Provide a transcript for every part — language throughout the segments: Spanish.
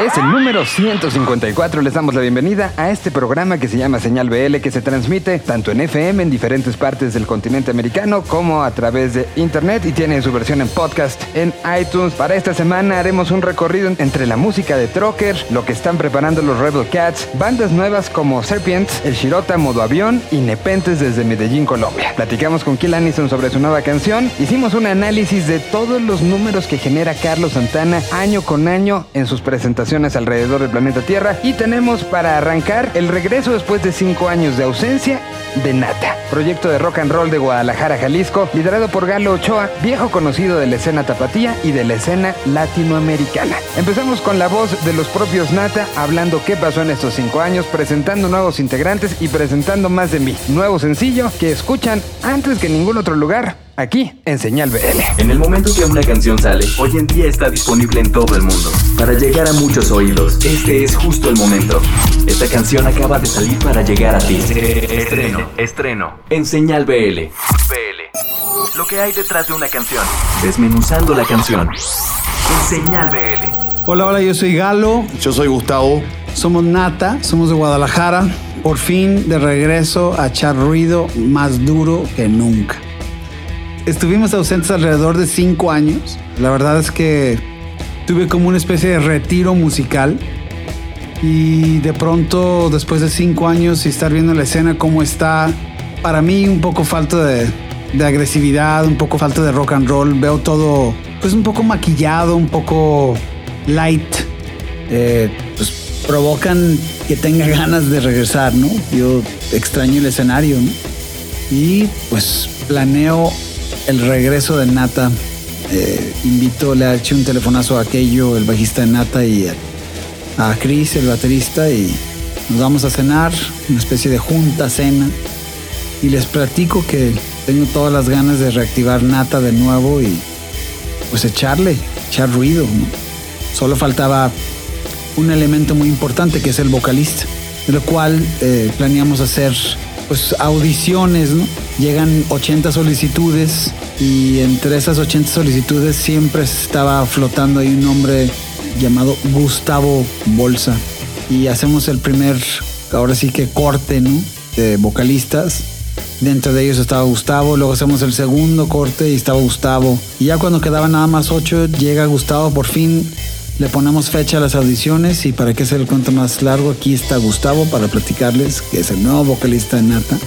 Es el número 154. Les damos la bienvenida a este programa que se llama Señal BL, que se transmite tanto en FM en diferentes partes del continente americano como a través de internet y tiene su versión en podcast en iTunes. Para esta semana haremos un recorrido entre la música de Trocker, lo que están preparando los Rebel Cats, bandas nuevas como Serpients, El Shirota Modo Avión y Nepentes desde Medellín, Colombia. Platicamos con Kill Anison sobre su nueva canción, hicimos un análisis de todos los números que genera Carlos Santana año con año en sus presentaciones alrededor del planeta Tierra y tenemos para arrancar el regreso después de cinco años de ausencia de Nata, proyecto de rock and roll de Guadalajara, Jalisco, liderado por Galo Ochoa, viejo conocido de la escena tapatía y de la escena latinoamericana. Empezamos con la voz de los propios Nata, hablando qué pasó en estos cinco años, presentando nuevos integrantes y presentando más de mí, nuevo sencillo que escuchan antes que en ningún otro lugar aquí en Señal BL. En el momento que una canción sale, hoy en día está disponible en todo el mundo. Para llegar a muchos oídos, este es justo el momento. Esta canción acaba de salir para llegar a ti. Estreno, estreno, en Señal BL. BL. Lo que hay detrás de una canción. Desmenuzando la canción. En Señal BL. Hola, hola, yo soy Galo. Yo soy Gustavo. Somos Nata, somos de Guadalajara. Por fin de regreso a echar ruido más duro que nunca. Estuvimos ausentes alrededor de cinco años. La verdad es que tuve como una especie de retiro musical. Y de pronto, después de cinco años y estar viendo la escena cómo está, para mí un poco falta de, de agresividad, un poco falta de rock and roll. Veo todo pues un poco maquillado, un poco light. Eh, pues provocan que tenga ganas de regresar, ¿no? Yo extraño el escenario, ¿no? Y pues planeo el regreso de Nata. Eh, invito, le hecho un telefonazo a aquello, el bajista de Nata, y a, Chris, el baterista, y nos vamos a cenar, una especie de junta, cena. Y les platico que tengo todas las ganas de reactivar Nata de nuevo y pues echarle, echar ruido. Solo faltaba un elemento muy importante que es el vocalista, de lo cual eh, planeamos hacer pues audiciones, ¿no? Llegan 80 solicitudes y entre esas 80 solicitudes siempre estaba flotando ahí un nombre llamado Gustavo Bolsa. Y hacemos el primer, ahora sí que corte, ¿no? De vocalistas. Dentro de ellos estaba Gustavo, luego hacemos el segundo corte y estaba Gustavo. Y ya cuando quedaban nada más ocho, llega Gustavo, por fin le ponemos fecha a las audiciones y para que sea el cuento más largo, aquí está Gustavo para platicarles, que es el nuevo vocalista de Nata.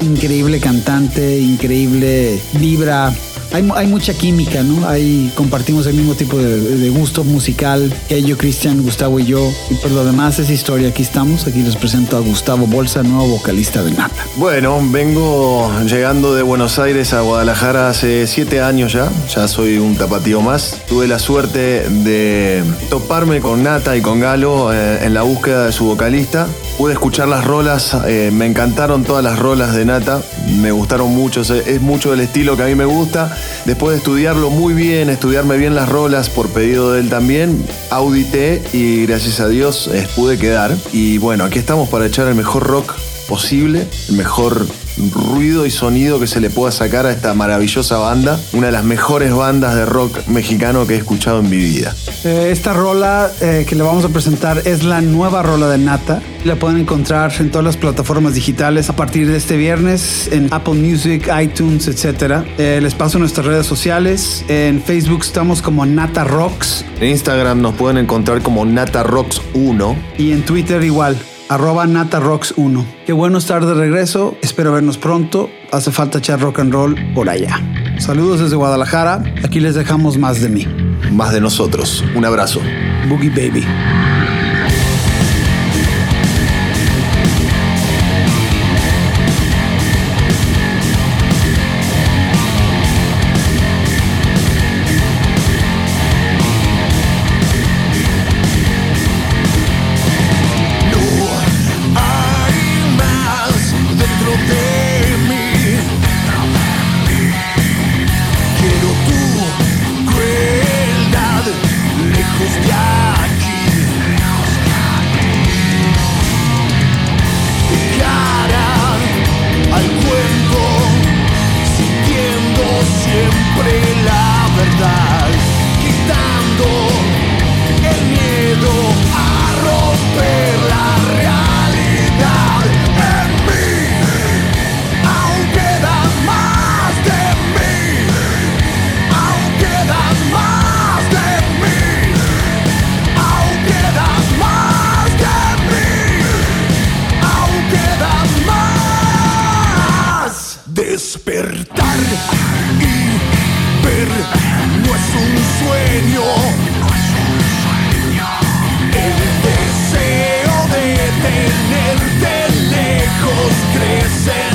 Increíble cantante, increíble vibra. Hay, mucha química, ¿no? Hay, compartimos el mismo tipo de, gusto musical que yo, Cristian, Gustavo y yo. Por lo demás es historia. Aquí estamos. Aquí les presento a Gustavo Bolsa, nuevo vocalista de Nata. Bueno, vengo llegando de Buenos Aires a Guadalajara hace siete años ya. Ya soy un tapatío más. Tuve la suerte de toparme con Nata y con Galo eh, en la búsqueda de su vocalista. Pude escuchar las rolas, eh, me encantaron todas las rolas de Nata, me gustaron mucho, es mucho del estilo que a mí me gusta. Después de estudiarlo muy bien, estudiarme bien las rolas por pedido de él también, audité y gracias a Dios eh, pude quedar. Y bueno, aquí estamos para echar el mejor rock posible, el mejor ruido y sonido que se le pueda sacar a esta maravillosa banda, una de las mejores bandas de rock mexicano que he escuchado en mi vida. Eh, esta rola eh, que le vamos a presentar es la nueva rola de Nata. La pueden encontrar en todas las plataformas digitales a partir de este viernes en Apple Music, iTunes, etc. Eh, les paso nuestras redes sociales. En Facebook estamos como Nata Rocks En Instagram nos pueden encontrar como NataRocks1. y en Twitter igual. Arroba NataRocks1. Qué bueno estar de regreso. Espero vernos pronto. Hace falta echar rock and roll por allá. Saludos desde Guadalajara. Aquí les dejamos más de mí. Más de nosotros. Un abrazo. Boogie Baby. Es un sueño. El deseo de tenerte lejos crece.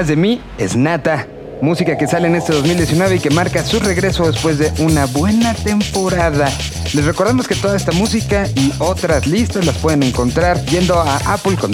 Más de mí es Nata. Música que sale en este 2019 y que marca su regreso después de una buena temporada. Les recordamos que toda esta música y otras listas las pueden encontrar yendo a apple con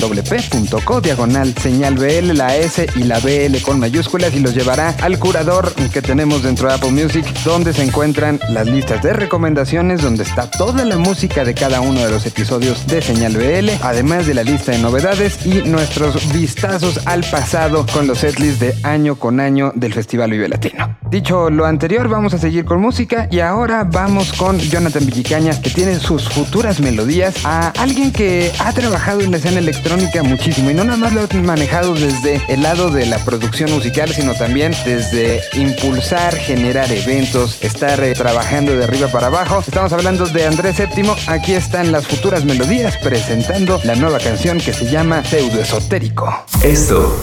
diagonal señal BL, la S y la BL con mayúsculas y los llevará al curador que tenemos dentro de Apple Music donde se encuentran las listas de recomendaciones donde está toda la música de cada uno de los episodios de señal BL, además de la lista de novedades y nuestros vistazos al pasado con los setlists de año con año del Festival Vive Latino. Dicho lo anterior, vamos a seguir con música y ahora vamos con Jonathan Villicaña, que tiene sus futuras melodías a alguien que ha trabajado en la escena electrónica muchísimo y no nada más lo ha manejado desde el lado de la producción musical, sino también desde impulsar, generar eventos, estar eh, trabajando de arriba para abajo. Estamos hablando de Andrés Séptimo. Aquí están las futuras melodías presentando la nueva canción que se llama Pseudo Esotérico. Esto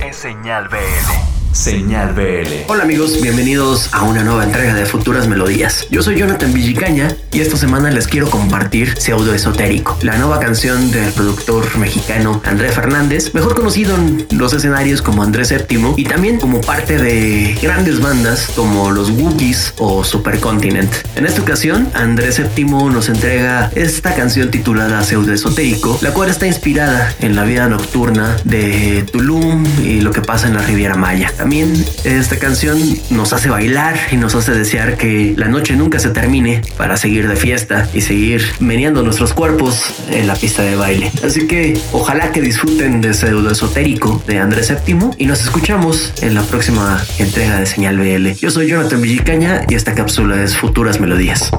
es Señal BL. Señal BL. Hola amigos, bienvenidos a una nueva entrega de Futuras Melodías. Yo soy Jonathan Villicaña y esta semana les quiero compartir Pseudo Esotérico, la nueva canción del productor mexicano Andrés Fernández, mejor conocido en los escenarios como Andrés Séptimo y también como parte de grandes bandas como los Wookiees o Supercontinent. En esta ocasión, Andrés Séptimo nos entrega esta canción titulada Pseudo Esotérico, la cual está inspirada en la vida nocturna de Tulum y lo que pasa en la Riviera Maya. También esta canción nos hace bailar y nos hace desear que la noche nunca se termine para seguir de fiesta y seguir meneando nuestros cuerpos en la pista de baile. Así que ojalá que disfruten de Pseudo Esotérico de Andrés Séptimo y nos escuchamos en la próxima entrega de Señal BL. Yo soy Jonathan Villicaña y esta cápsula es Futuras Melodías.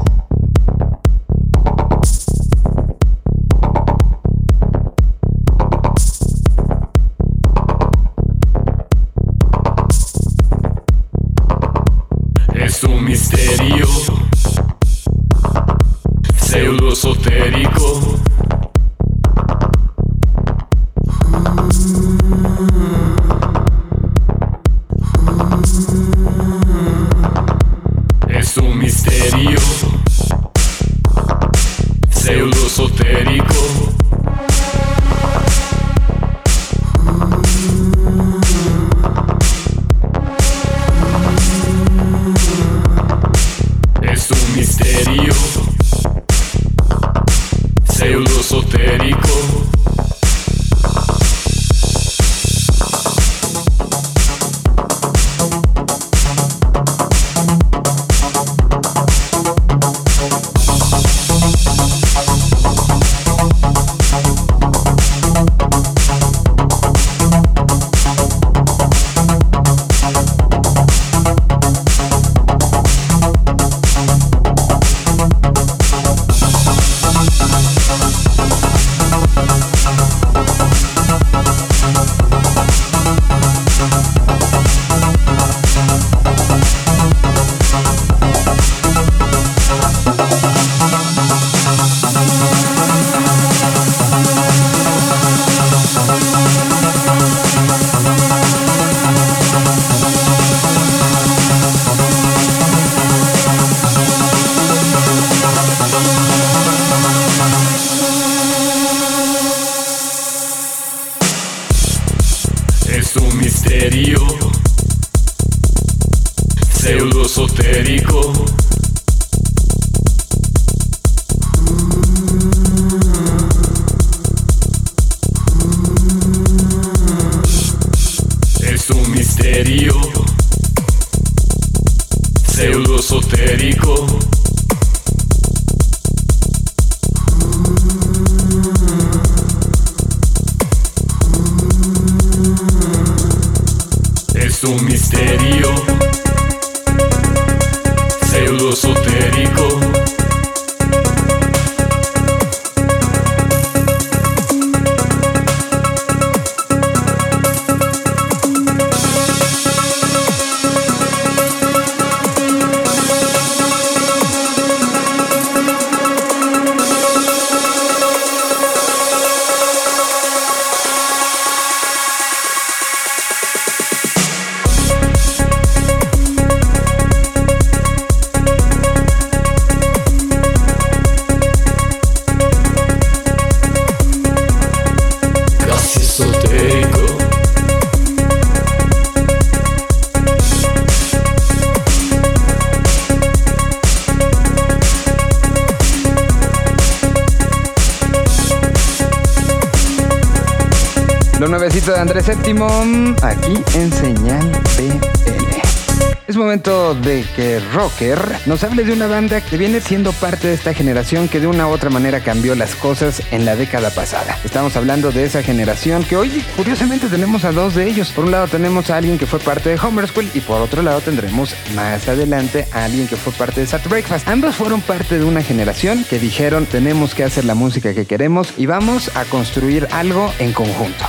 Nos hable de una banda que viene siendo parte de esta generación que de una u otra manera cambió las cosas en la década pasada. Estamos hablando de esa generación que hoy curiosamente tenemos a dos de ellos. Por un lado tenemos a alguien que fue parte de Homer School y por otro lado tendremos más adelante a alguien que fue parte de Sat Breakfast. Ambos fueron parte de una generación que dijeron tenemos que hacer la música que queremos y vamos a construir algo en conjunto.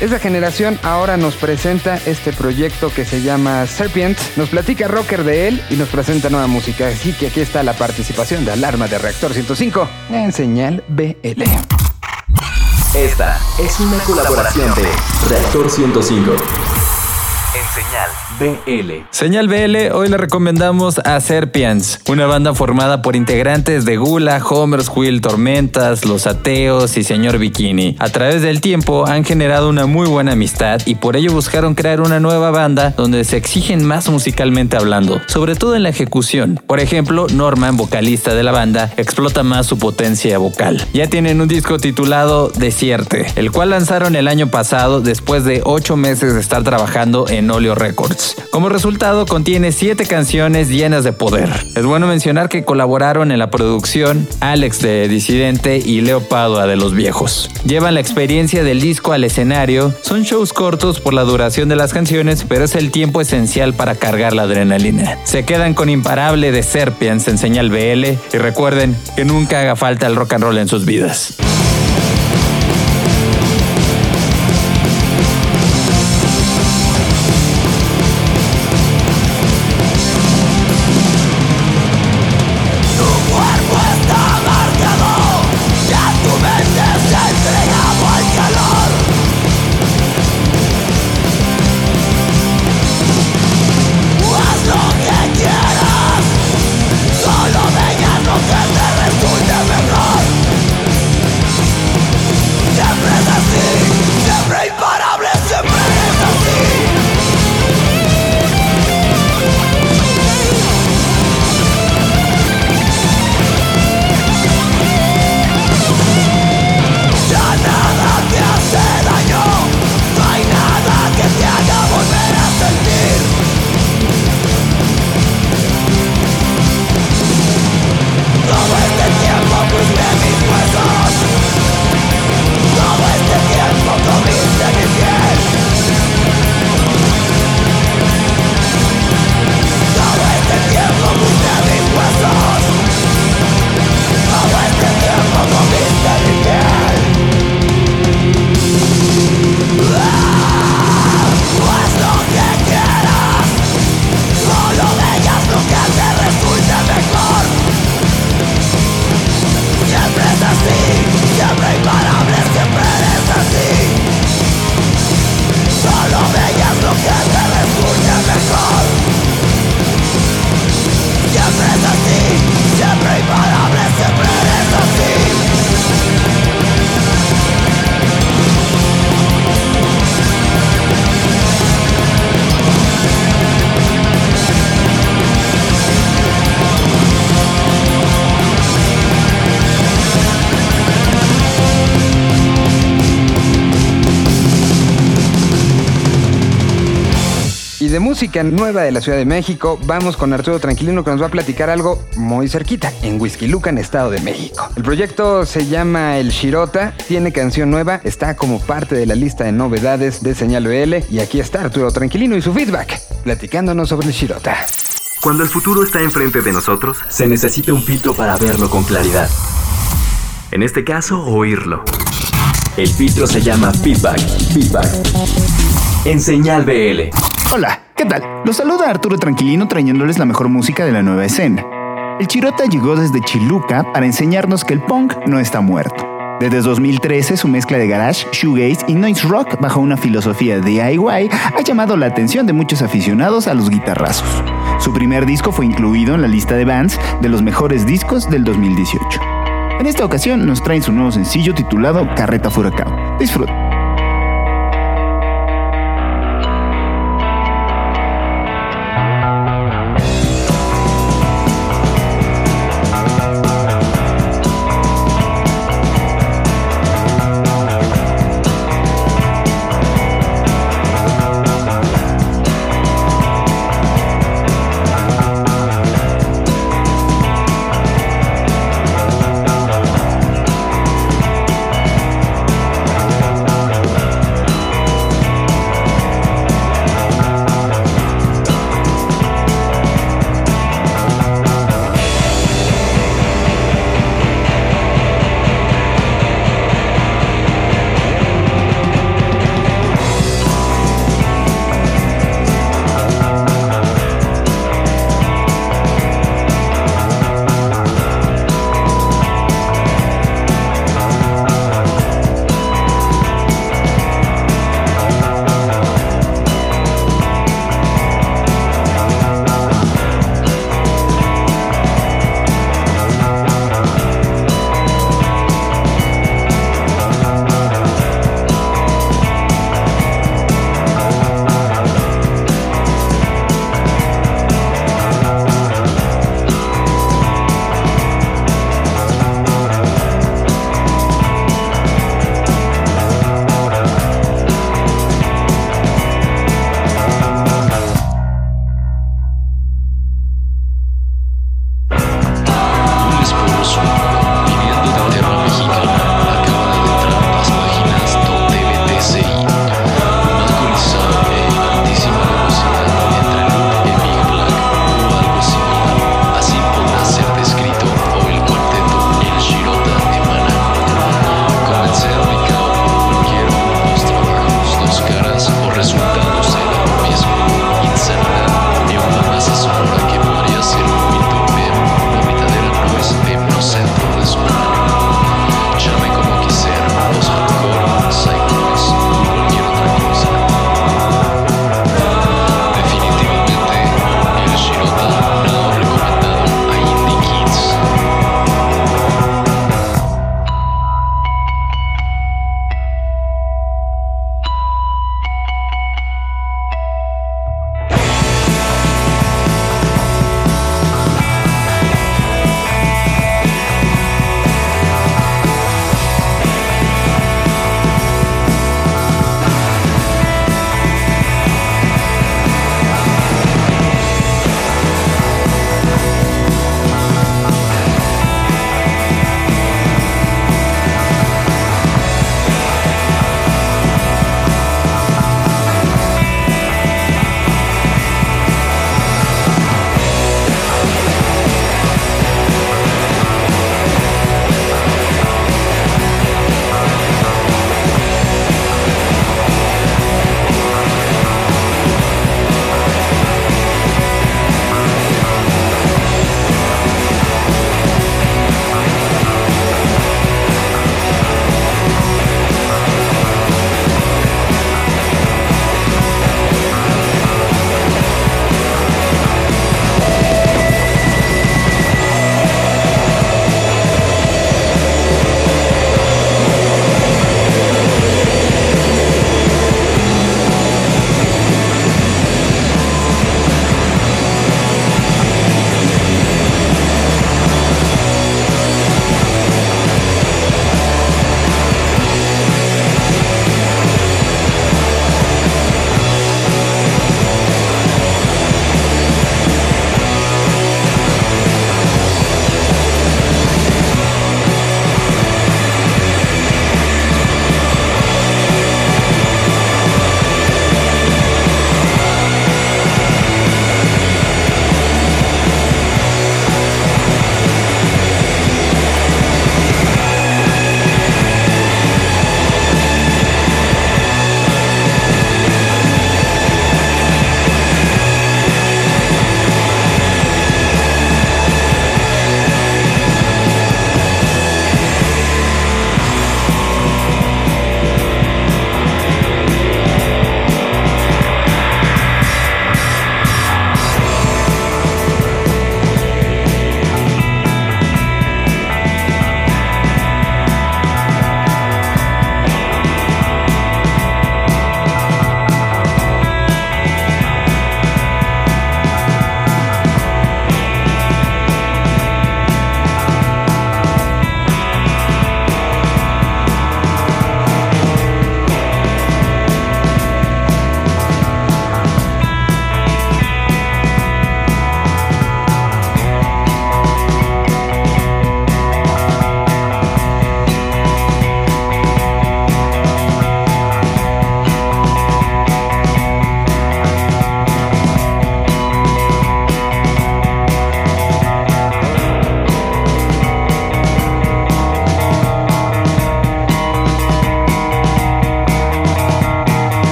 Esa generación ahora nos presenta este proyecto que se llama Serpent, nos platica Rocker de él y nos presenta nueva música. Así que aquí está la participación de Alarma de Reactor 105 en Señal BL. Esta es una colaboración de Reactor 105 en Señal BL. Señal BL, hoy le recomendamos a Serpians, una banda formada por integrantes de Gula, Homer's Wheel, Tormentas, Los Ateos y Señor Bikini. A través del tiempo han generado una muy buena amistad y por ello buscaron crear una nueva banda donde se exigen más musicalmente hablando, sobre todo en la ejecución. Por ejemplo, Norman, vocalista de la banda, explota más su potencia vocal. Ya tienen un disco titulado Desierte, el cual lanzaron el año pasado después de 8 meses de estar trabajando en Records. Como resultado, contiene 7 canciones llenas de poder. Es bueno mencionar que colaboraron en la producción Alex de Disidente y Leo Padua de Los Viejos. Llevan la experiencia del disco al escenario, son shows cortos por la duración de las canciones, pero es el tiempo esencial para cargar la adrenalina. Se quedan con Imparable de Serpians en señal BL y recuerden que nunca haga falta el rock and roll en sus vidas. Música nueva de la Ciudad de México, vamos con Arturo Tranquilino que nos va a platicar algo muy cerquita, en Whisky Lucan, Estado de México. El proyecto se llama El Shirota, tiene canción nueva, está como parte de la lista de novedades de Señal BL y aquí está Arturo Tranquilino y su feedback, platicándonos sobre el Shirota. Cuando el futuro está enfrente de nosotros, se necesita un filtro para verlo con claridad. En este caso, oírlo. El filtro se llama feedback. Feedback. En Señal BL. Hola, ¿qué tal? Los saluda Arturo Tranquilino trayéndoles la mejor música de la nueva escena. El Chirota llegó desde Chiluca para enseñarnos que el punk no está muerto. Desde 2013, su mezcla de garage, shoegaze y noise rock bajo una filosofía DIY ha llamado la atención de muchos aficionados a los guitarrazos. Su primer disco fue incluido en la lista de bands de los mejores discos del 2018. En esta ocasión nos traen su nuevo sencillo titulado Carreta Furacán. Disfruten.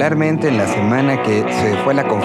Particularmente en la semana que se fue la conferencia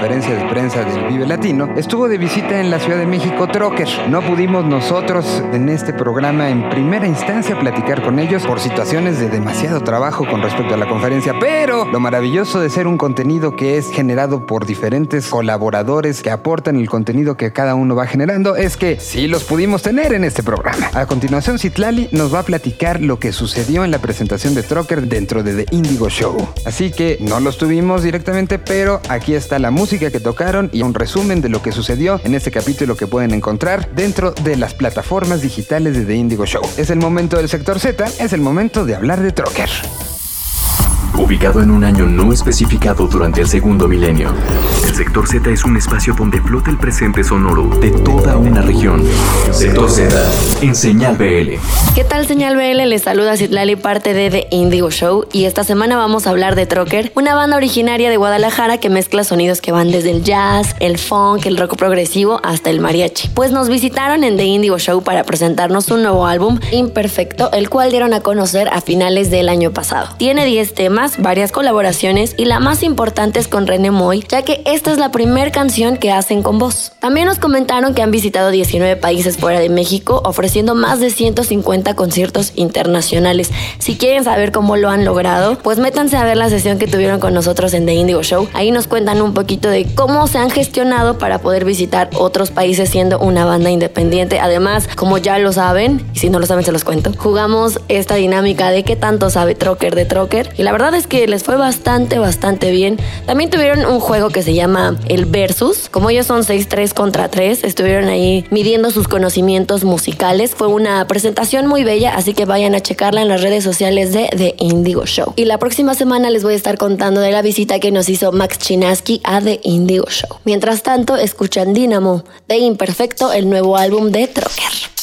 Latino, estuvo de visita en la Ciudad de México Trocker. No pudimos nosotros en este programa en primera instancia platicar con ellos por situaciones de demasiado trabajo con respecto a la conferencia, pero lo maravilloso de ser un contenido que es generado por diferentes colaboradores que aportan el contenido que cada uno va generando es que sí los pudimos tener en este programa. A continuación, Citlali nos va a platicar lo que sucedió en la presentación de Trocker dentro de The Indigo Show. Así que no los tuvimos directamente, pero aquí está la música que tocaron y un resumen de lo que sucedió en este capítulo que pueden encontrar dentro de las plataformas digitales de The Indigo Show. Es el momento del sector Z, es el momento de hablar de Trocker. Ubicado en un año no especificado durante el segundo milenio, el sector Z es un espacio donde flota el presente sonoro de toda una región. Sector Z, en Señal BL. ¿Qué tal Señal BL? Les saluda Citlali, parte de The Indigo Show y esta semana vamos a hablar de Trocker, una banda originaria de Guadalajara que mezcla sonidos que van desde el jazz, el funk, el rock progresivo hasta el mariachi. Pues nos visitaron en The Indigo Show para presentarnos un nuevo álbum, Imperfecto, el cual dieron a conocer a finales del año pasado. Tiene 10 temas, varias colaboraciones y la más importante es con René Moy, ya que esta es la primera canción que hacen con voz. También nos comentaron que han visitado 19 países fuera de México, ofreciendo más de 150 conciertos internacionales. Si quieren saber cómo lo han logrado, pues métanse a ver la sesión que tuvieron con nosotros en The Indigo Show. Ahí nos cuentan un poquito de cómo se han gestionado para poder visitar otros países siendo una banda independiente. Además, como ya lo saben, y si no lo saben se los cuento, jugamos esta dinámica de qué tanto sabe Trocker de Trocker. Y la verdad es que les fue bastante, bastante bien. También tuvieron un juego que se llama el Versus. Como ellos son 6-3 contra 3, estuvieron ahí midiendo sus conocimientos musicales. Fue una presentación muy bella, así que vayan a checarla en las redes sociales de The Indigo Show. Y la próxima semana les voy a estar contando de la visita que nos hizo Max Chinaski a The Indigo Show. Mientras tanto, escuchan Dynamo de Imperfecto, el nuevo álbum de Trocker.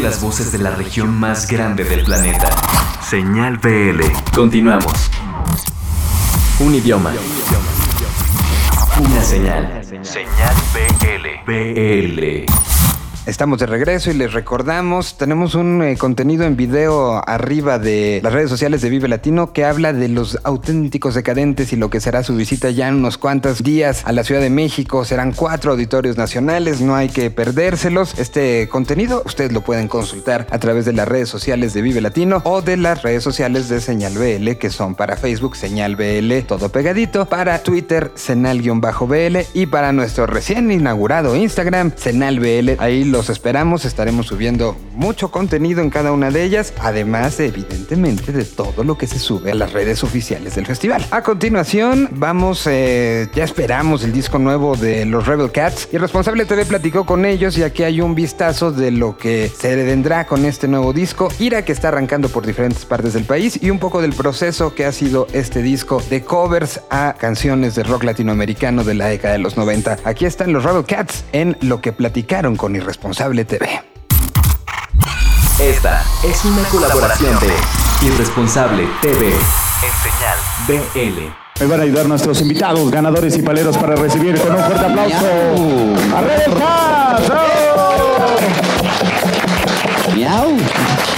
Las voces de la región más grande del planeta. Señal BL. Continuamos. Un idioma. Una señal. Señal BL. BL. Estamos de regreso y les recordamos, tenemos un eh, contenido en video arriba de las redes sociales de Vive Latino que habla de los auténticos decadentes y lo que será su visita ya en unos cuantos días a la Ciudad de México. Serán cuatro auditorios nacionales, no hay que perdérselos. Este contenido ustedes lo pueden consultar a través de las redes sociales de Vive Latino o de las redes sociales de Señal BL que son para Facebook Señal BL todo pegadito, para Twitter Senal-BL y para nuestro recién inaugurado Instagram Senal BL. Ahí los esperamos, estaremos subiendo mucho contenido en cada una de ellas, además evidentemente de todo lo que se sube a las redes oficiales del festival. A continuación vamos, eh, ya esperamos el disco nuevo de los Rebel Cats y responsable TV platicó con ellos y aquí hay un vistazo de lo que se vendrá con este nuevo disco, Ira que está arrancando por diferentes partes del país y un poco del proceso que ha sido este disco de covers a canciones de rock latinoamericano de la década de los 90. Aquí están los Rebel Cats en lo que platicaron con Irresponsable TV. Esta es una colaboración de Irresponsable TV en señal BL. Me van a ayudar nuestros invitados, ganadores y paleros para recibir con un fuerte aplauso a Rebel Cats. Miau.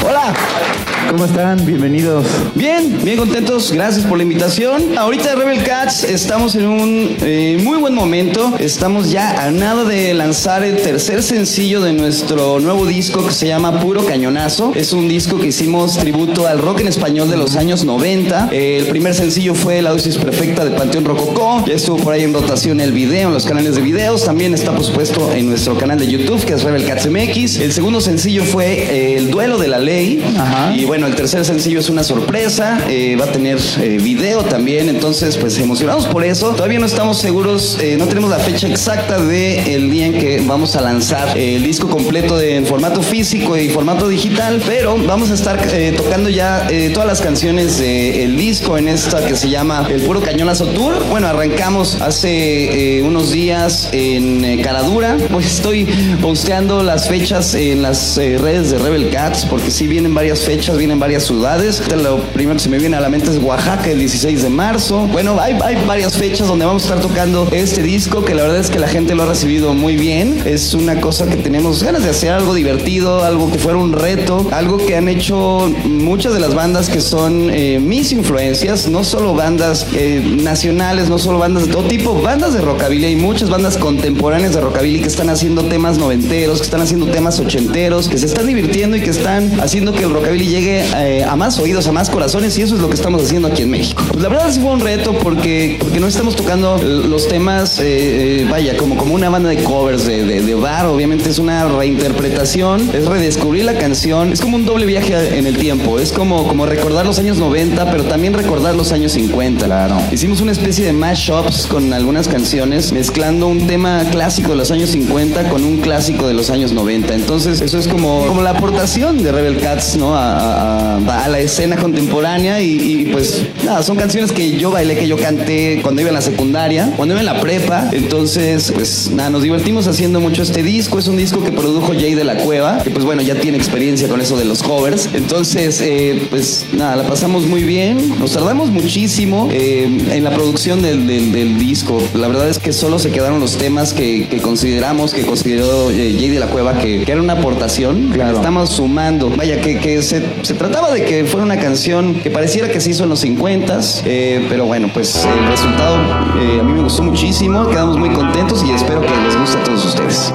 Hola. ¿Cómo están? Bienvenidos. Bien, bien contentos. Gracias por la invitación. Ahorita Rebel Cats estamos en un eh, muy buen momento. Estamos ya a nada de lanzar el tercer sencillo de nuestro nuevo disco que se llama Puro Cañonazo. Es un disco que hicimos tributo al rock en español de los años 90. Eh, el primer sencillo fue La dosis perfecta de Panteón Rococó. Ya estuvo por ahí en rotación el video, en los canales de videos. También está por supuesto en nuestro canal de YouTube que es Rebel Cats MX. El segundo sencillo fue eh, El Duelo de la Ley. Ajá. Y bueno, el tercer sencillo es una sorpresa, eh, va a tener eh, video también, entonces pues emocionados por eso. Todavía no estamos seguros, eh, no tenemos la fecha exacta del día en que vamos a lanzar el disco completo de, en formato físico y formato digital, pero vamos a estar tocando ya todas las canciones del disco en esta que se llama El Puro Cañonazo Tour. Bueno, arrancamos hace unos días en Caradura, pues estoy posteando las fechas en las redes de Rebel Cats, porque sí vienen varias fechas, vienen varias ciudades. Lo primero que se me viene a la mente es Oaxaca, el 16 de marzo. Bueno, hay, hay varias fechas donde vamos a estar tocando este disco, que la verdad es que la gente lo ha recibido muy bien. Es una cosa que tenemos ganas de hacer, algo divertido, algo que fuera un reto, algo que han hecho muchas de las bandas que son eh, mis influencias, no solo bandas eh, nacionales, no solo bandas de todo tipo, bandas de rockabilly, hay muchas bandas contemporáneas de rockabilly que están haciendo temas noventeros, que están haciendo temas ochenteros, que se están divirtiendo y que están haciendo que el rockabilly llegue eh, a más oídos, a más corazones y eso es lo que estamos haciendo aquí en México. Pues la verdad sí fue un reto porque, porque no estamos tocando los temas, eh, eh, vaya, como, como una banda de covers de, de, bar, obviamente es una reinterpretación, es redescubrir la canción, es como un doble viaje en el tiempo, es como, como recordar los años 90, pero también recordar los años 50. Claro. Hicimos una especie de mashups con algunas canciones, mezclando un tema clásico de los años 50 con un clásico de los años 90. Entonces, eso es como, como la aportación de Rebel Cats, ¿no? A, a la escena contemporánea y, y, pues nada, son canciones que yo bailé, que yo canté cuando iba en la secundaria, cuando iba en la prepa. Entonces, pues nada, nos divertimos haciendo mucho este disco. Es un disco que produjo Jay de la Cueva, que pues bueno, ya tiene experiencia con eso de los covers. Entonces, eh, pues nada, la pasamos muy bien. Nos tardamos muchísimo eh, en la producción del, del- del disco. La verdad es que solo se quedaron los temas que, que consideramos, que consideró eh, Jay de la Cueva, que, que era una aportación. le Estamos sumando. Vaya, que, que se, se trataba de que fuera una canción que pareciera que se hizo en los 50s, eh, pero bueno, pues el resultado eh, a mí me gustó muchísimo. Quedamos muy contentos y espero que les guste a todos ustedes.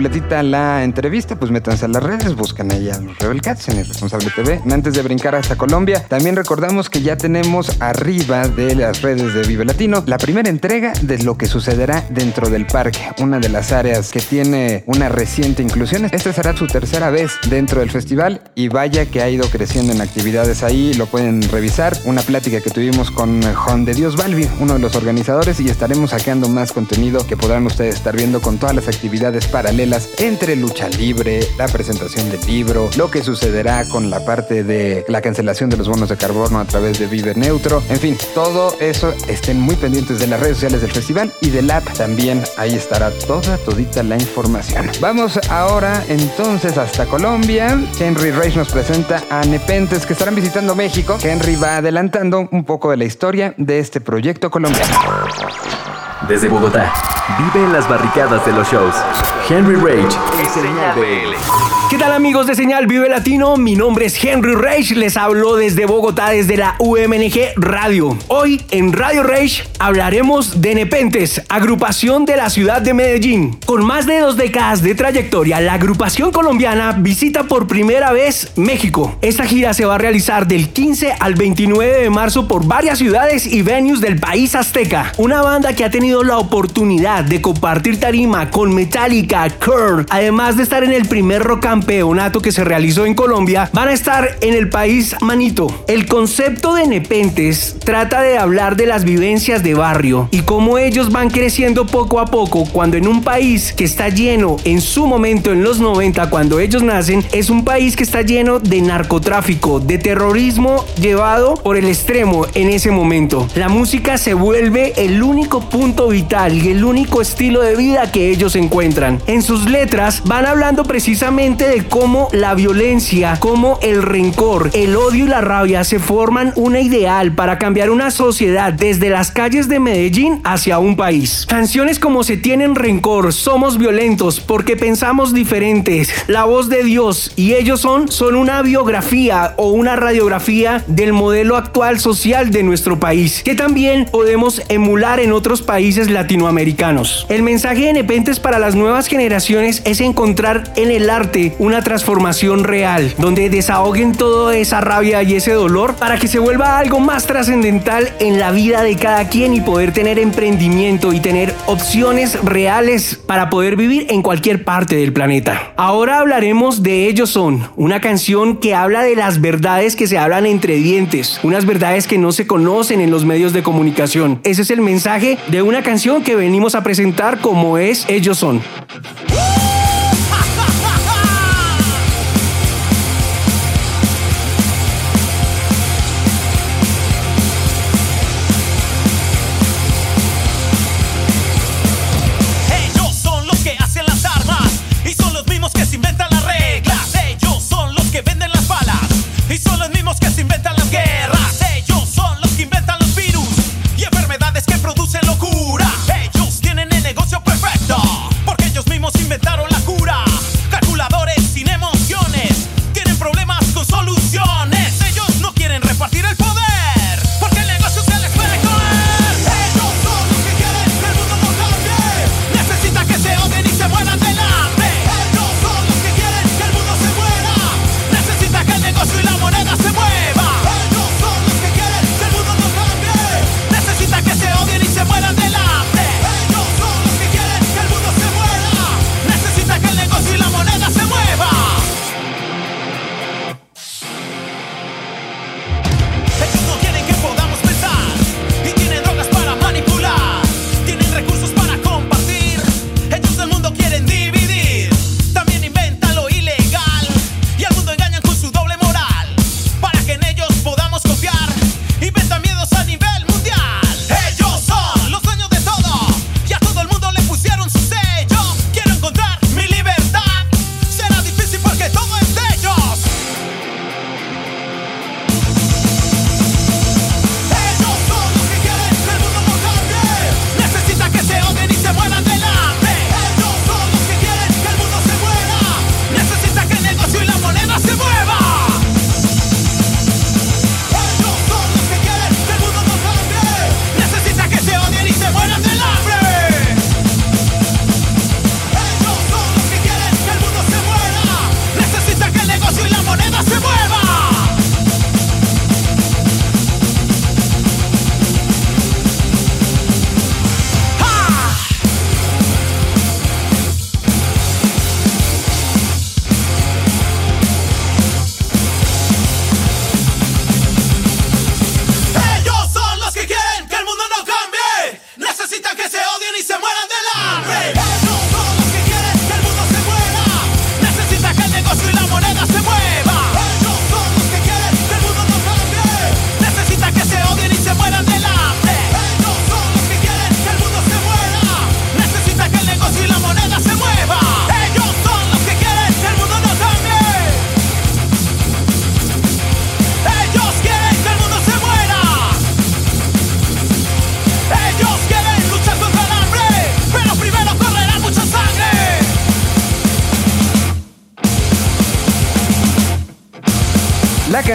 La entrevista, pues métanse a las redes, buscan ahí a los Rebel Cats en el Responsable TV. Antes de brincar hasta Colombia, también recordamos que ya tenemos arriba de las redes de Vive Latino la primera entrega de lo que sucederá dentro del parque, una de las áreas que tiene una reciente inclusión. Esta será su tercera vez dentro del festival y vaya que ha ido creciendo en actividades ahí, lo pueden revisar. Una plática que tuvimos con Juan de Dios Balbi, uno de los organizadores, y estaremos sacando más contenido que podrán ustedes estar viendo con todas las actividades paralelas entre lucha libre, la presentación del libro, lo que sucederá con la parte de la cancelación de los bonos de carbono a través de Vive Neutro, en fin, todo eso estén muy pendientes de las redes sociales del festival y del app también, ahí estará toda, todita la información. Vamos ahora entonces hasta Colombia. Henry Reich nos presenta a Nepentes que estarán visitando México. Henry va adelantando un poco de la historia de este proyecto colombiano. Desde Bogotá, vive en las barricadas de los shows. Henry Rage, BL. ¿Qué tal amigos de Señal Vive Latino? Mi nombre es Henry Rage, les hablo desde Bogotá, desde la UMNG Radio. Hoy en Radio Rage hablaremos de Nepentes, agrupación de la ciudad de Medellín. Con más de dos décadas de trayectoria, la agrupación colombiana visita por primera vez México. Esta gira se va a realizar del 15 al 29 de marzo por varias ciudades y venues del país azteca. Una banda que ha tenido la oportunidad de compartir tarima con Metallica, Kurt, además de estar en el primer rock campeonato que se realizó en Colombia, van a estar en el país manito. El concepto de Nepentes trata de hablar de las vivencias de barrio y cómo ellos van creciendo poco a poco cuando en un país que está lleno en su momento en los 90 cuando ellos nacen es un país que está lleno de narcotráfico, de terrorismo llevado por el extremo en ese momento. La música se vuelve el único punto vital y el único estilo de vida que ellos encuentran. En sus letras van hablando precisamente de cómo la violencia, cómo el rencor, el odio y la rabia se forman una ideal para cambiar una sociedad desde las calles de Medellín hacia un país. Canciones como Se tienen rencor, Somos violentos porque pensamos diferentes, La voz de Dios y ellos son son una biografía o una radiografía del modelo actual social de nuestro país, que también podemos emular en otros países latinoamericanos. El mensaje de Nepentes para las nuevas generaciones es encontrar en el arte una transformación real, donde desahoguen toda esa rabia y ese dolor para que se vuelva algo más trascendental en la vida de cada quien y poder tener emprendimiento y tener opciones reales para poder vivir en cualquier parte del planeta. Ahora hablaremos de Ellos Son, una canción que habla de las verdades que se hablan entre dientes, unas verdades que no se conocen en los medios de comunicación. Ese es el mensaje de una canción que venimos a presentar como es Ellos Son.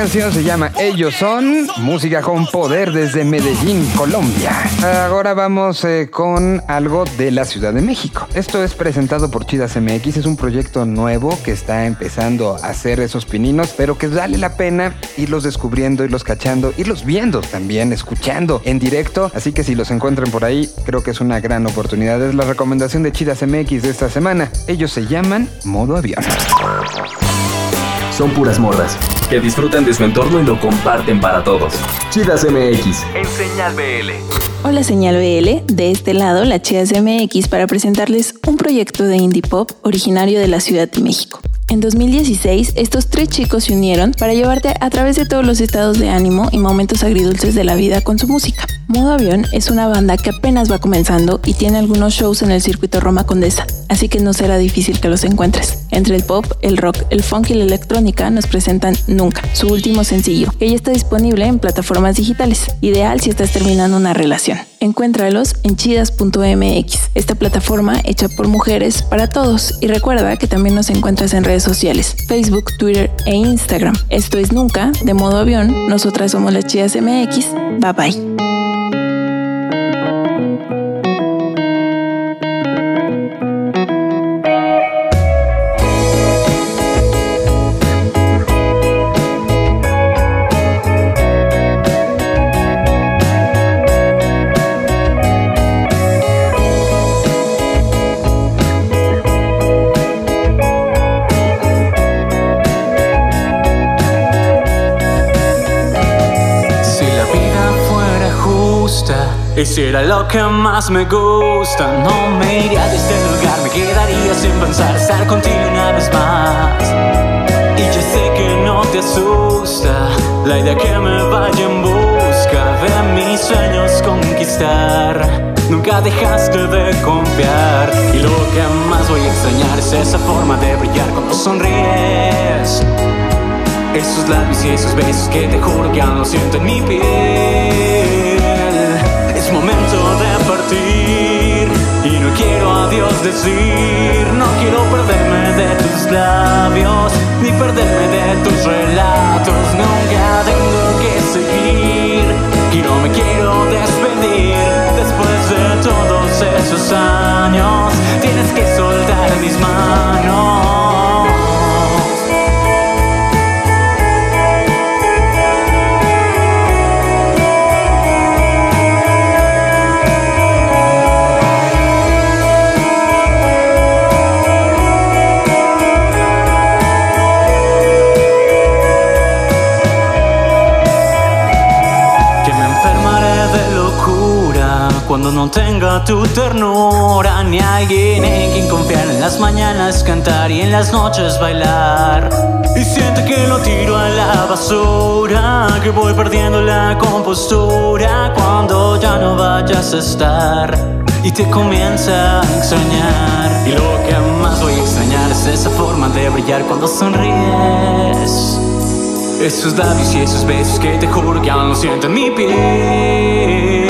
Canción se llama Ellos son, música con poder desde Medellín, Colombia. Ahora vamos eh, con algo de la Ciudad de México. Esto es presentado por Chidas MX, es un proyecto nuevo que está empezando a hacer esos pininos, pero que vale la pena irlos descubriendo, irlos cachando, irlos viendo también, escuchando en directo. Así que si los encuentran por ahí, creo que es una gran oportunidad. Es la recomendación de Chidas MX de esta semana. Ellos se llaman Modo Avión. Son puras morras que disfrutan de su entorno y lo comparten para todos. Chidas MX. En Señal BL. Hola Señal BL, de este lado la Chidas MX para presentarles un proyecto de indie pop originario de la Ciudad de México. En 2016, estos tres chicos se unieron para llevarte a través de todos los estados de ánimo y momentos agridulces de la vida con su música. Modo Avión es una banda que apenas va comenzando y tiene algunos shows en el circuito Roma Condesa, así que no será difícil que los encuentres. Entre el pop, el rock, el funk y la electrónica nos presentan Nunca, su último sencillo, que ya está disponible en plataformas digitales, ideal si estás terminando una relación. Encuéntralos en chidas.mx, esta plataforma hecha por mujeres para todos. Y recuerda que también nos encuentras en redes sociales, Facebook, Twitter e Instagram. Esto es Nunca, de modo avión. Nosotras somos las Chidas MX. Bye bye. Hiciera lo que más me gusta. No me iría de este lugar, me quedaría sin pensar estar contigo una vez más. Y yo sé que no te asusta la idea que me vaya en busca de mis sueños conquistar. Nunca dejaste de confiar y lo que más voy a extrañar es esa forma de brillar cuando sonríes. Esos labios y esos besos que te juro que aún lo siento en mi piel. Y no quiero adiós decir. No quiero perderme de tus labios ni perderme de tus relatos. Nunca tengo que seguir y no me quiero despedir. Después de todos esos años, tienes que soltar mis manos. Cuando no tenga tu ternura ni alguien en quien confiar en las mañanas cantar y en las noches bailar. Y siente que lo tiro a la basura que voy perdiendo la compostura cuando ya no vayas a estar. Y te comienza a extrañar. Y lo que más voy a extrañar es esa forma de brillar cuando sonríes. Esos labios y esos besos que te juro que aún lo siento en mi piel.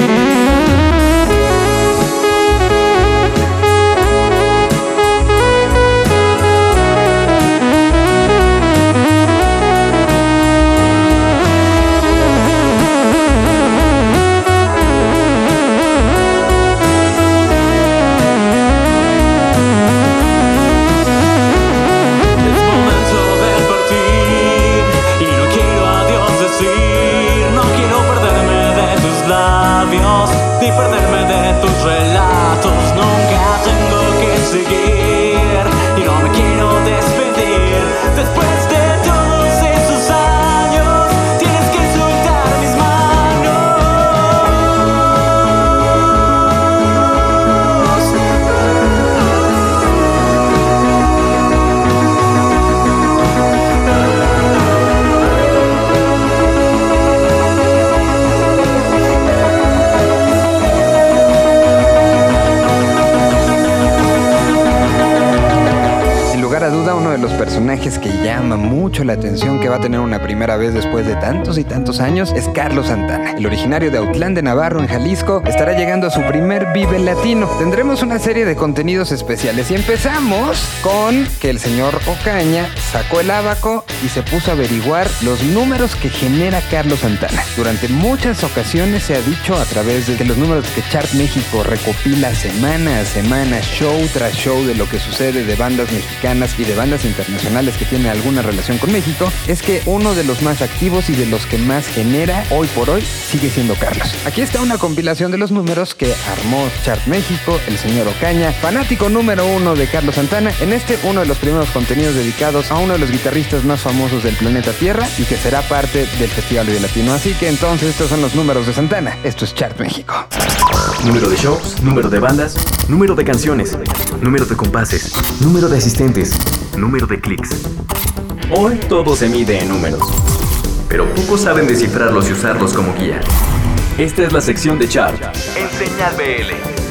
La atención que va a tener una primera vez después de tantos y tantos años es Carlos Santana. El originario de Autlán de Navarro, en Jalisco, estará llegando a su primer Vive Latino. Tendremos una serie de contenidos especiales y empezamos con que el señor Ocaña sacó el abaco y se puso a averiguar los números que genera Carlos Santana. Durante muchas ocasiones se ha dicho a través de los números que Chart México recopila semana a semana, show tras show de lo que sucede de bandas mexicanas y de bandas internacionales que tienen alguna relación con México, es que uno de los más activos y de los que más genera hoy por hoy sigue siendo Carlos. Aquí está una compilación de los números que armó Chart México, el señor Ocaña, fanático número uno de Carlos Santana, en este uno de los primeros contenidos dedicados a uno de los guitarristas más famosos del planeta Tierra y que será parte del Festival de Latino. Así que entonces estos son los números de Santana. Esto es Chart México. Número de shows, número de bandas, número de canciones, número de compases, número de asistentes, número de clics. Hoy todo se mide en números, pero pocos saben descifrarlos y usarlos como guía. Esta es la sección de Chart en Señal BL.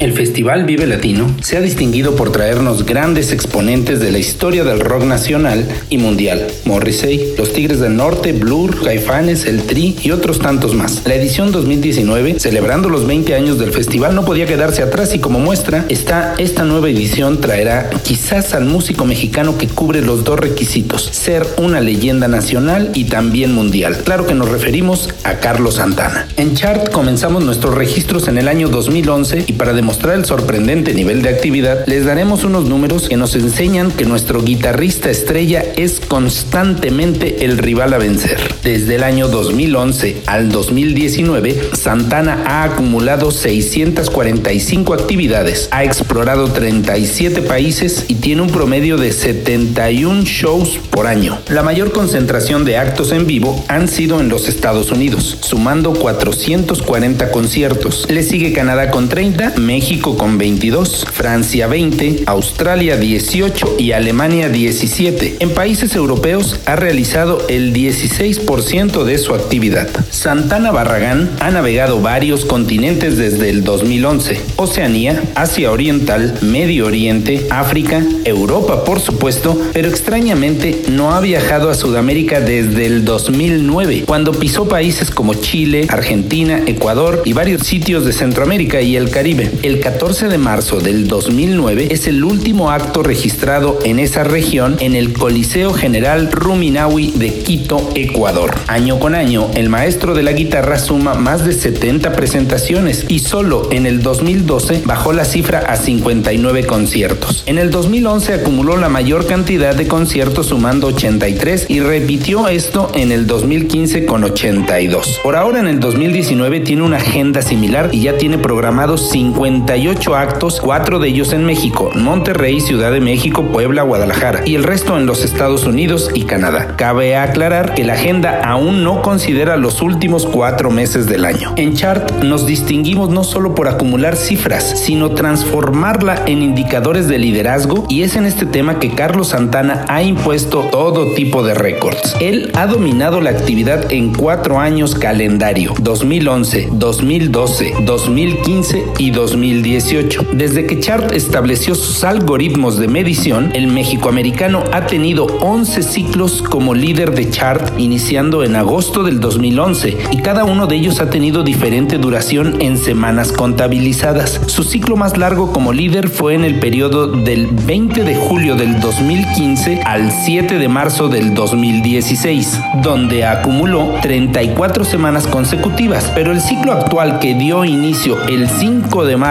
El Festival Vive Latino se ha distinguido por traernos grandes exponentes de la historia del rock nacional y mundial. Morrissey, Los Tigres del Norte, Blur, Caifanes, El Tri y otros tantos más. La edición 2019, celebrando los 20 años del festival, no podía quedarse atrás y como muestra está esta nueva edición traerá quizás al músico mexicano que cubre los dos requisitos, ser una leyenda nacional y también mundial. Claro que nos referimos a Carlos Santana. En Chart comenzamos nuestros registros en el año 2011 y para mostrar el sorprendente nivel de actividad, les daremos unos números que nos enseñan que nuestro guitarrista estrella es constantemente el rival a vencer. Desde el año 2011 al 2019, Santana ha acumulado 645 actividades, ha explorado 37 países y tiene un promedio de 71 shows por año. La mayor concentración de actos en vivo han sido en los Estados Unidos, sumando 440 conciertos. Le sigue Canadá con 30, México con 22, Francia 20, Australia 18 y Alemania 17. En países europeos ha realizado el 16% de su actividad. Santana Barragán ha navegado varios continentes desde el 2011. Oceanía, Asia Oriental, Medio Oriente, África, Europa por supuesto, pero extrañamente no ha viajado a Sudamérica desde el 2009, cuando pisó países como Chile, Argentina, Ecuador y varios sitios de Centroamérica y el Caribe. El 14 de marzo del 2009 es el último acto registrado en esa región en el Coliseo General Ruminawi de Quito, Ecuador. Año con año, el maestro de la guitarra suma más de 70 presentaciones y solo en el 2012 bajó la cifra a 59 conciertos. En el 2011 acumuló la mayor cantidad de conciertos sumando 83 y repitió esto en el 2015 con 82. Por ahora en el 2019 tiene una agenda similar y ya tiene programados 58 actos, cuatro de ellos en México, Monterrey, Ciudad de México, Puebla, Guadalajara y el resto en los Estados Unidos y Canadá. Cabe aclarar que la agenda aún no considera los últimos cuatro meses del año. En Chart nos distinguimos no solo por acumular cifras, sino transformarla en indicadores de liderazgo y es en este tema que Carlos Santana ha impuesto todo tipo de récords. Él ha dominado la actividad en cuatro años calendario, 2011, 2012, 2015 y 2018. Desde que Chart estableció sus algoritmos de medición, el mexicoamericano ha tenido 11 ciclos como líder de Chart, iniciando en agosto del 2011, y cada uno de ellos ha tenido diferente duración en semanas contabilizadas. Su ciclo más largo como líder fue en el periodo del 20 de julio del 2015 al 7 de marzo del 2016, donde acumuló 34 semanas consecutivas, pero el ciclo actual que dio inicio el 5 de marzo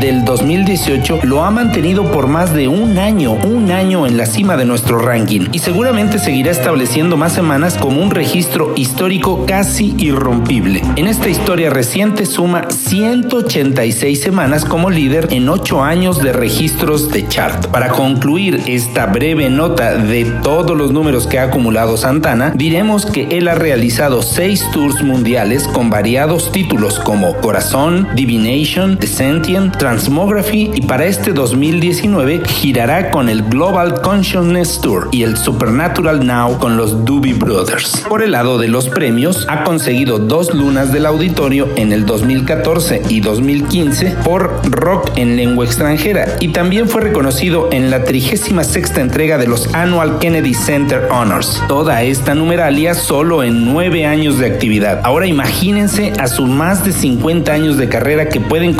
del 2018 lo ha mantenido por más de un año, un año en la cima de nuestro ranking y seguramente seguirá estableciendo más semanas como un registro histórico casi irrompible. En esta historia reciente suma 186 semanas como líder en 8 años de registros de chart. Para concluir esta breve nota de todos los números que ha acumulado Santana, diremos que él ha realizado 6 tours mundiales con variados títulos como Corazón, Divination, The Sentient, Transmography y para este 2019 girará con el Global Consciousness Tour y el Supernatural Now con los Doobie Brothers. Por el lado de los premios, ha conseguido dos lunas del auditorio en el 2014 y 2015 por rock en lengua extranjera y también fue reconocido en la 36 entrega de los Annual Kennedy Center Honors. Toda esta numeralia solo en nueve años de actividad. Ahora imagínense a sus más de 50 años de carrera que pueden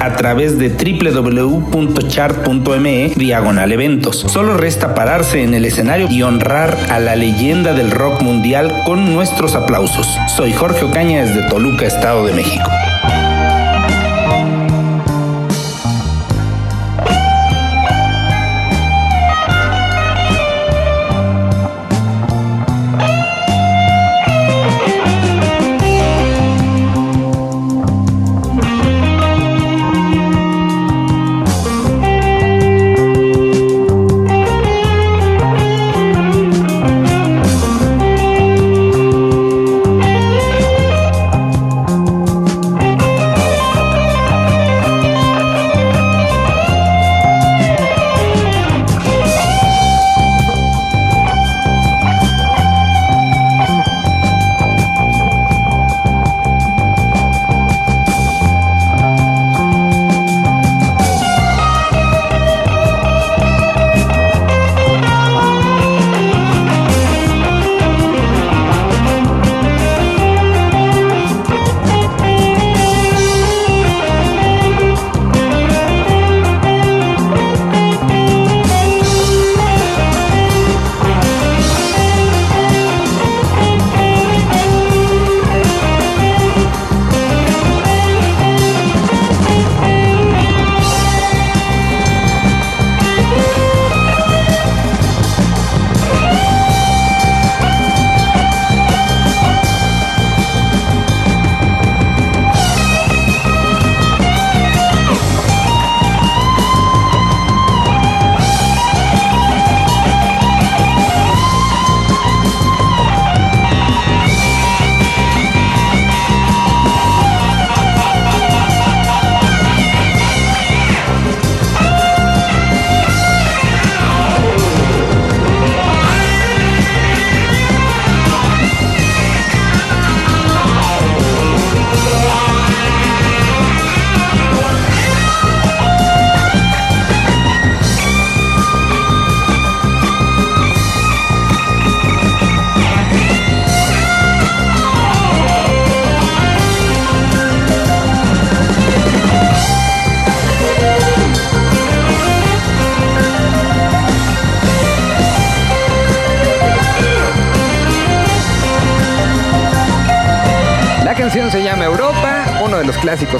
a través de www.chart.me diagonal eventos. Solo resta pararse en el escenario y honrar a la leyenda del rock mundial con nuestros aplausos. Soy Jorge Ocaña desde Toluca, Estado de México.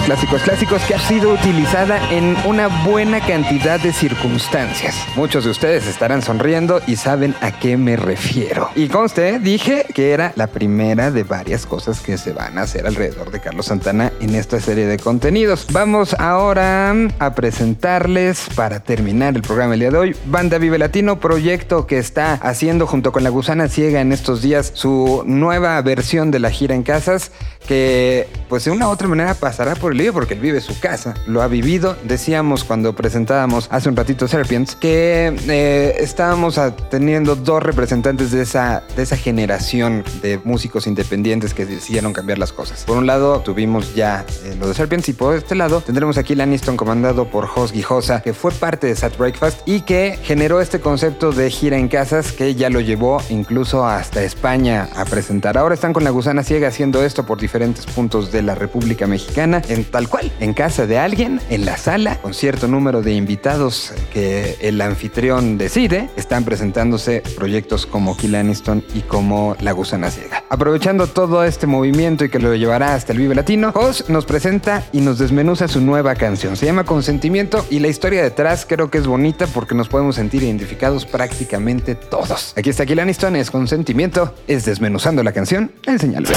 De los clásicos, clásicos, que ha sido utilizada en una buena cantidad de circunstancias. Muchos de ustedes estarán sonriendo y saben a qué me refiero. Y conste, dije que era la primera de varias cosas que se van a hacer alrededor de Carlos Santana en esta serie de contenidos. Vamos ahora a presentarles, para terminar el programa el día de hoy, Banda Vive Latino, proyecto que está haciendo junto con La Gusana Ciega en estos días su nueva versión de la gira en casas que pues de una u otra manera pasará por el lío porque él vive su casa, lo ha vivido. Decíamos cuando presentábamos hace un ratito Serpients que eh, estábamos teniendo dos representantes de esa, de esa generación de músicos independientes que decidieron cambiar las cosas. Por un lado tuvimos ya eh, lo de Serpients y por este lado tendremos aquí Laniston comandado por Jos Guijosa que fue parte de Sat Breakfast y que generó este concepto de gira en casas que ya lo llevó incluso hasta España a presentar. Ahora están con la gusana ciega haciendo esto por diferentes puntos de la República Mexicana, en tal cual, en casa de alguien, en la sala, con cierto número de invitados que el anfitrión decide, están presentándose proyectos como Kill Aniston y como La Gusana Ciega. Aprovechando todo este movimiento y que lo llevará hasta el Vive Latino, Jos nos presenta y nos desmenuza su nueva canción. Se llama Consentimiento y la historia detrás creo que es bonita porque nos podemos sentir identificados prácticamente todos. Aquí está Kill Aniston, es Consentimiento, es desmenuzando la canción, enseñalo.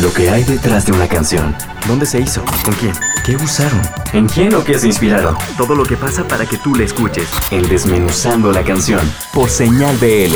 Lo que hay detrás de una canción. ¿Dónde se hizo? ¿Con quién? ¿Qué usaron? ¿En quién o qué se inspiraron? Todo lo que pasa para que tú la escuches. En Desmenuzando la canción. Por Señal BL.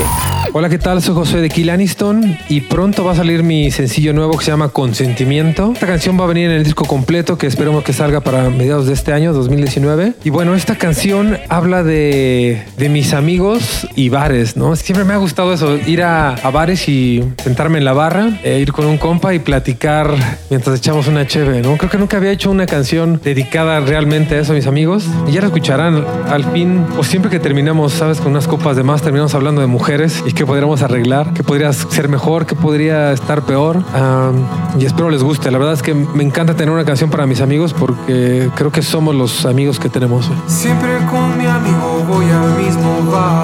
Hola, ¿qué tal? Soy José de Kill Aniston y pronto va a salir mi sencillo nuevo que se llama Consentimiento. Esta canción va a venir en el disco completo que esperemos que salga para mediados de este año, 2019. Y bueno, esta canción habla de, de mis amigos y bares, ¿no? Siempre me ha gustado eso, ir a, a bares y sentarme en la barra, eh, ir con un compa y platicar mientras echamos una cheve, ¿no? Creo que nunca había hecho una canción dedicada realmente a eso mis amigos. Y ya la escucharán al fin, o siempre que terminamos, ¿sabes? Con unas copas de más, terminamos hablando de mujeres y qué podríamos arreglar, qué podría ser mejor, qué podría estar peor. Ah, y espero les guste. La verdad es que me encanta tener una canción para mis amigos porque creo que somos los amigos que tenemos. Siempre con mi amigo voy al mismo bar.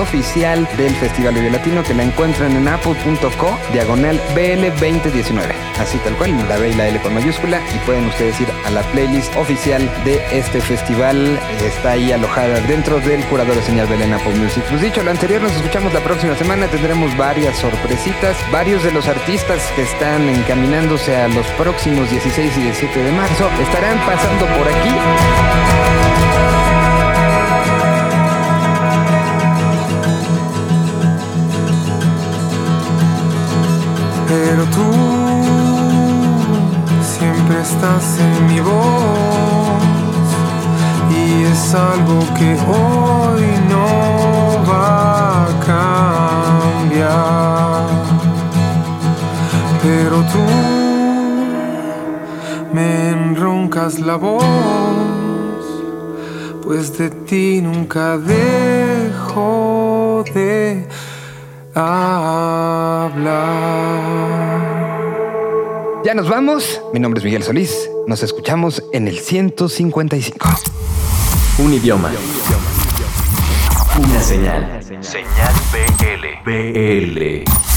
Oficial del Festival Vive Latino que la encuentran en apple.co diagonal BL 2019. Así tal cual, la B y la L con mayúscula y pueden ustedes ir a la playlist oficial de este festival. Está ahí alojada dentro del curador de señal BL en Apple Music. Pues dicho lo anterior, nos escuchamos la próxima semana. Tendremos varias sorpresitas. Varios de los artistas que están encaminándose a los próximos 16 y 17 de marzo estarán pasando por aquí. Estás en mi voz y es algo que hoy no va a cambiar. Pero tú me enroncas la voz, pues de ti nunca dejo de hablar. Ya nos vamos. Mi nombre es Miguel Solís. Nos escuchamos en el 155. Un idioma. Una señal. Señal BL. BL.